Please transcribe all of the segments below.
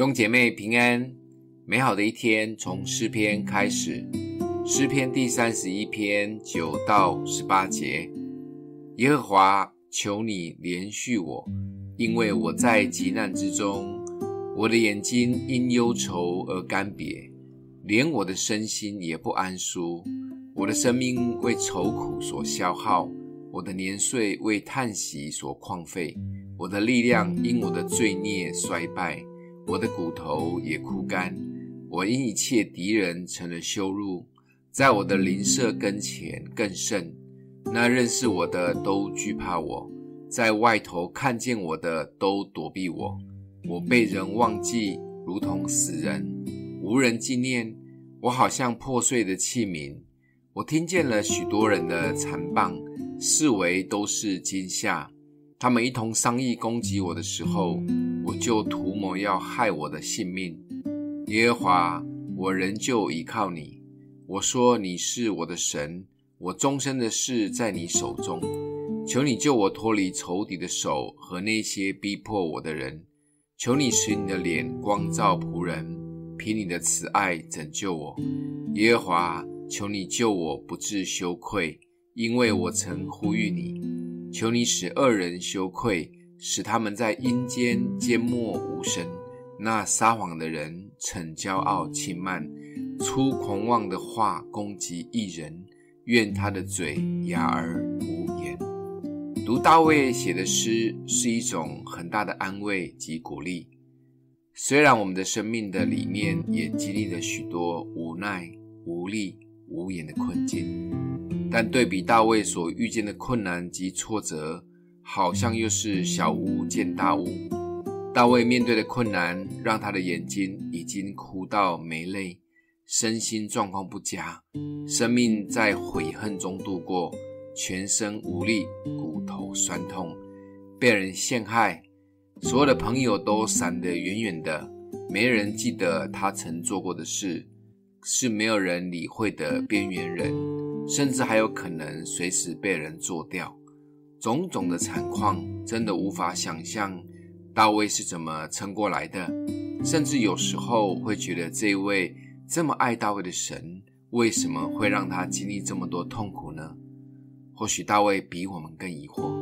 兄姐妹平安，美好的一天从诗篇开始。诗篇第三十一篇九到十八节：耶和华，求你怜恤我，因为我在急难之中，我的眼睛因忧愁而干瘪，连我的身心也不安舒。我的生命为愁苦所消耗，我的年岁为叹息所旷废，我的力量因我的罪孽衰败。我的骨头也枯干，我因一切敌人成了羞辱，在我的邻舍跟前更甚。那认识我的都惧怕我，在外头看见我的都躲避我。我被人忘记，如同死人，无人纪念。我好像破碎的器皿。我听见了许多人的残谤，视为都是惊吓。他们一同商议攻击我的时候，我就图谋要害我的性命，耶和华，我仍旧倚靠你。我说你是我的神，我终身的事在你手中。求你救我脱离仇敌的手和那些逼迫我的人。求你使你的脸光照仆人，凭你的慈爱拯救我。耶和华，求你救我不致羞愧，因为我曾呼吁你。求你使恶人羞愧。使他们在阴间缄默无声。那撒谎的人逞骄傲轻慢，出狂妄的话攻击一人。愿他的嘴哑而无言。读大卫写的诗是一种很大的安慰及鼓励。虽然我们的生命的里面也经历了许多无奈、无力、无言的困境，但对比大卫所遇见的困难及挫折。好像又是小巫见大巫。大卫面对的困难，让他的眼睛已经哭到没泪，身心状况不佳，生命在悔恨中度过，全身无力，骨头酸痛，被人陷害，所有的朋友都闪得远远的，没人记得他曾做过的事，是没有人理会的边缘人，甚至还有可能随时被人做掉。种种的惨况，真的无法想象大卫是怎么撑过来的。甚至有时候会觉得，这位这么爱大卫的神，为什么会让他经历这么多痛苦呢？或许大卫比我们更疑惑，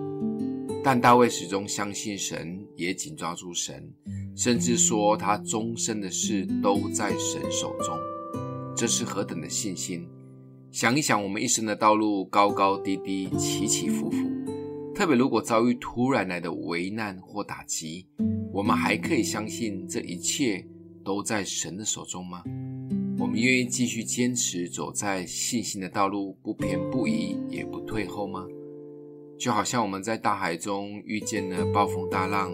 但大卫始终相信神，也紧抓住神，甚至说他终身的事都在神手中。这是何等的信心！想一想，我们一生的道路高高低低，起起伏伏。特别如果遭遇突然来的危难或打击，我们还可以相信这一切都在神的手中吗？我们愿意继续坚持走在信心的道路，不偏不倚，也不退后吗？就好像我们在大海中遇见了暴风大浪，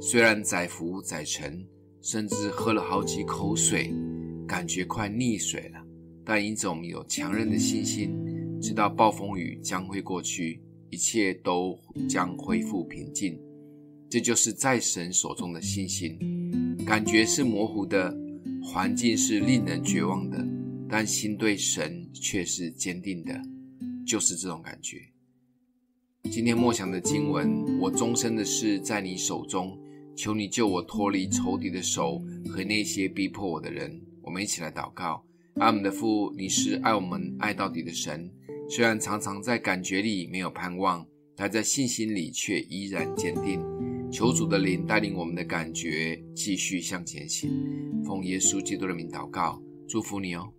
虽然载浮载沉，甚至喝了好几口水，感觉快溺水了，但因着我们有强韧的信心，知道暴风雨将会过去。一切都将恢复平静，这就是在神手中的信心。感觉是模糊的，环境是令人绝望的，但心对神却是坚定的，就是这种感觉。今天默想的经文，我终身的事在你手中，求你救我脱离仇敌的手和那些逼迫我的人。我们一起来祷告：阿们的父，你是爱我们爱到底的神。虽然常常在感觉里没有盼望，但在信心里却依然坚定。求主的灵带领我们的感觉继续向前行。奉耶稣基督的名祷告，祝福你哦。